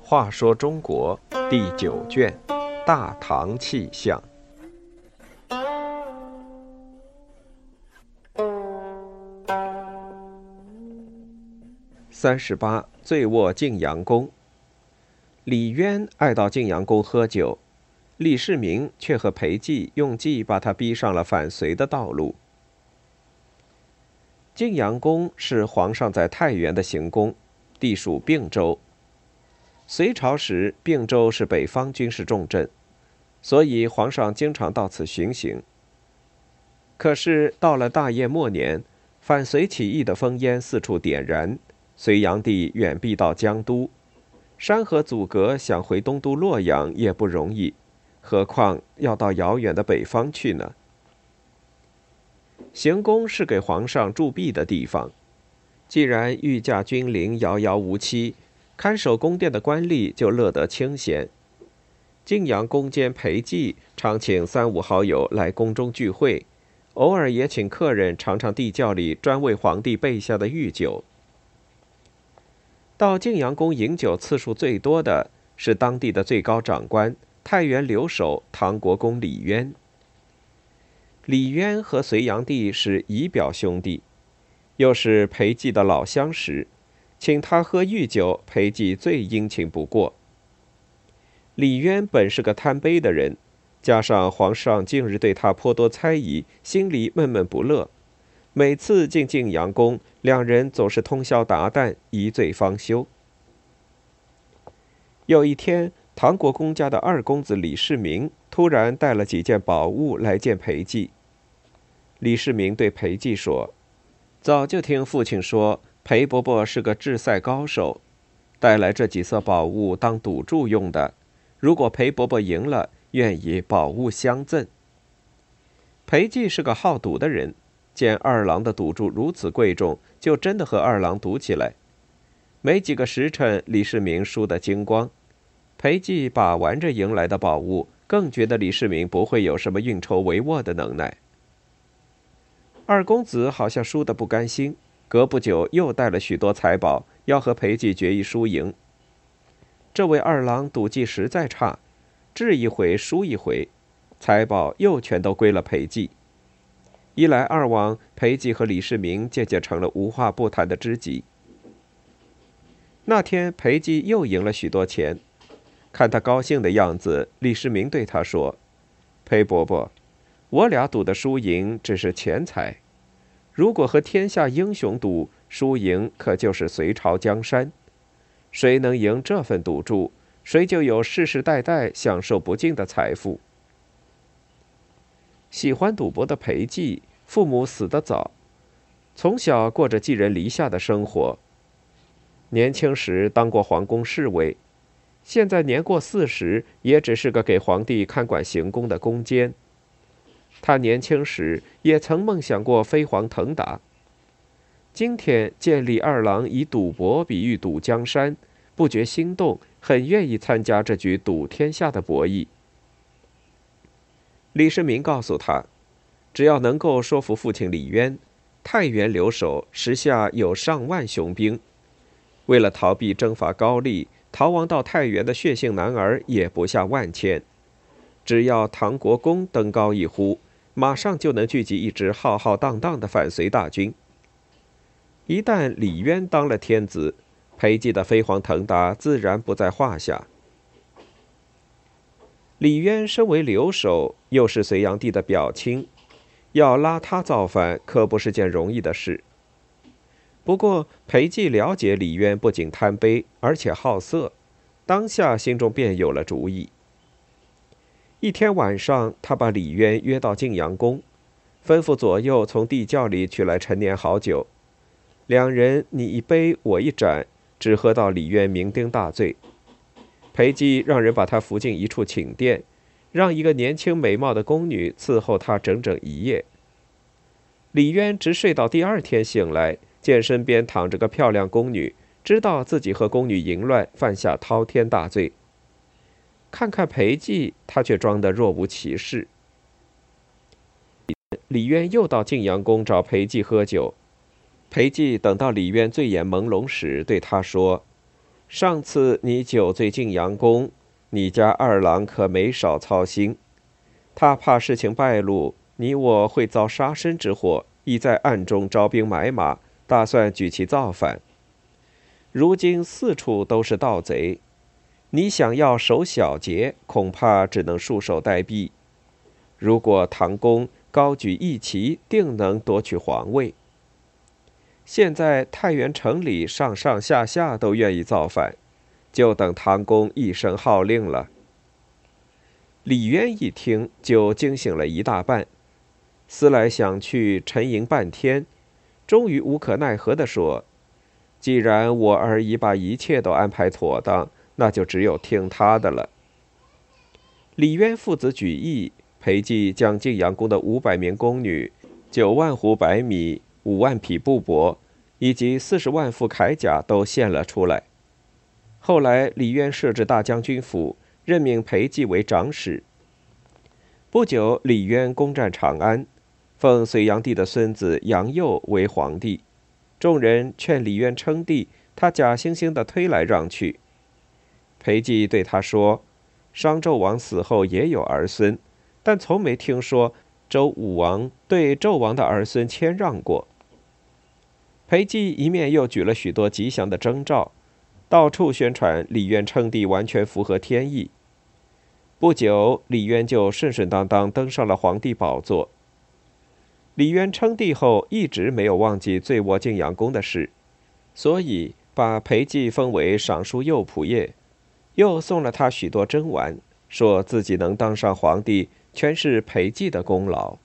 话说中国第九卷《大唐气象》三十八，醉卧晋阳宫。李渊爱到晋阳宫喝酒，李世民却和裴寂用计把他逼上了反隋的道路。晋阳宫是皇上在太原的行宫，地属并州。隋朝时，并州是北方军事重镇，所以皇上经常到此巡行。可是到了大业末年，反隋起义的烽烟四处点燃，隋炀帝远避到江都，山河阻隔，想回东都洛阳也不容易，何况要到遥远的北方去呢？行宫是给皇上驻跸的地方，既然御驾君临，遥遥无期。看守宫殿的官吏就乐得清闲。晋阳宫监裴寂常请三五好友来宫中聚会，偶尔也请客人尝尝地窖里专为皇帝备下的御酒。到晋阳宫饮酒次数最多的是当地的最高长官太原留守唐国公李渊。李渊和隋炀帝是姨表兄弟，又是裴寂的老相识。请他喝御酒，裴寂最殷勤不过。李渊本是个贪杯的人，加上皇上近日对他颇多猜疑，心里闷闷不乐。每次进晋阳宫，两人总是通宵达旦，一醉方休。有一天，唐国公家的二公子李世民突然带了几件宝物来见裴寂。李世民对裴寂说：“早就听父亲说。”裴伯伯是个制赛高手，带来这几色宝物当赌注用的。如果裴伯伯赢了，愿以宝物相赠。裴寂是个好赌的人，见二郎的赌注如此贵重，就真的和二郎赌起来。没几个时辰，李世民输得精光。裴寂把玩着赢来的宝物，更觉得李世民不会有什么运筹帷幄的能耐。二公子好像输得不甘心。隔不久，又带了许多财宝，要和裴寂决一输赢。这位二郎赌技实在差，治一回输一回，财宝又全都归了裴寂。一来二往，裴寂和李世民渐渐成了无话不谈的知己。那天，裴寂又赢了许多钱，看他高兴的样子，李世民对他说：“裴伯伯，我俩赌的输赢只是钱财。”如果和天下英雄赌，输赢可就是隋朝江山。谁能赢这份赌注，谁就有世世代代享受不尽的财富。喜欢赌博的裴寂，父母死得早，从小过着寄人篱下的生活。年轻时当过皇宫侍卫，现在年过四十，也只是个给皇帝看管行宫的宫监。他年轻时也曾梦想过飞黄腾达。今天见李二郎以赌博比喻赌江山，不觉心动，很愿意参加这局赌天下的博弈。李世民告诉他，只要能够说服父亲李渊，太原留守时下有上万雄兵，为了逃避征伐高丽，逃亡到太原的血性男儿也不下万千。只要唐国公登高一呼。马上就能聚集一支浩浩荡荡的反隋大军。一旦李渊当了天子，裴寂的飞黄腾达自然不在话下。李渊身为留守，又是隋炀帝的表亲，要拉他造反可不是件容易的事。不过裴寂了解李渊不仅贪杯，而且好色，当下心中便有了主意。一天晚上，他把李渊约到晋阳宫，吩咐左右从地窖里取来陈年好酒，两人你一杯我一盏，只喝到李渊酩酊大醉。裴寂让人把他扶进一处寝殿，让一个年轻美貌的宫女伺候他整整一夜。李渊直睡到第二天醒来，见身边躺着个漂亮宫女，知道自己和宫女淫乱，犯下滔天大罪。看看裴寂，他却装得若无其事。李渊又到晋阳宫找裴寂喝酒。裴寂等到李渊醉眼朦胧时，对他说：“上次你酒醉晋阳宫，你家二郎可没少操心。他怕事情败露，你我会遭杀身之祸，已在暗中招兵买马，打算举旗造反。如今四处都是盗贼，你想要守小节，恐怕只能束手待毙。如果唐公高举义旗，定能夺取皇位。”现在太原城里上上下下都愿意造反，就等唐公一声号令了。李渊一听就惊醒了一大半，思来想去，沉吟半天，终于无可奈何地说：“既然我儿已把一切都安排妥当，那就只有听他的了。”李渊父子举义，裴寂将晋阳宫的五百名宫女、九万斛白米。五万匹布帛，以及四十万副铠甲都献了出来。后来，李渊设置大将军府，任命裴寂为长史。不久，李渊攻占长安，奉隋炀帝的孙子杨佑为皇帝。众人劝李渊称帝，他假惺惺地推来让去。裴寂对他说：“商纣王死后也有儿孙，但从没听说周武王对纣王的儿孙谦让过。”裴寂一面又举了许多吉祥的征兆，到处宣传李渊称帝完全符合天意。不久，李渊就顺顺当当登上了皇帝宝座。李渊称帝后一直没有忘记醉卧晋阳宫的事，所以把裴寂封为尚书右仆射，又送了他许多珍玩，说自己能当上皇帝，全是裴寂的功劳。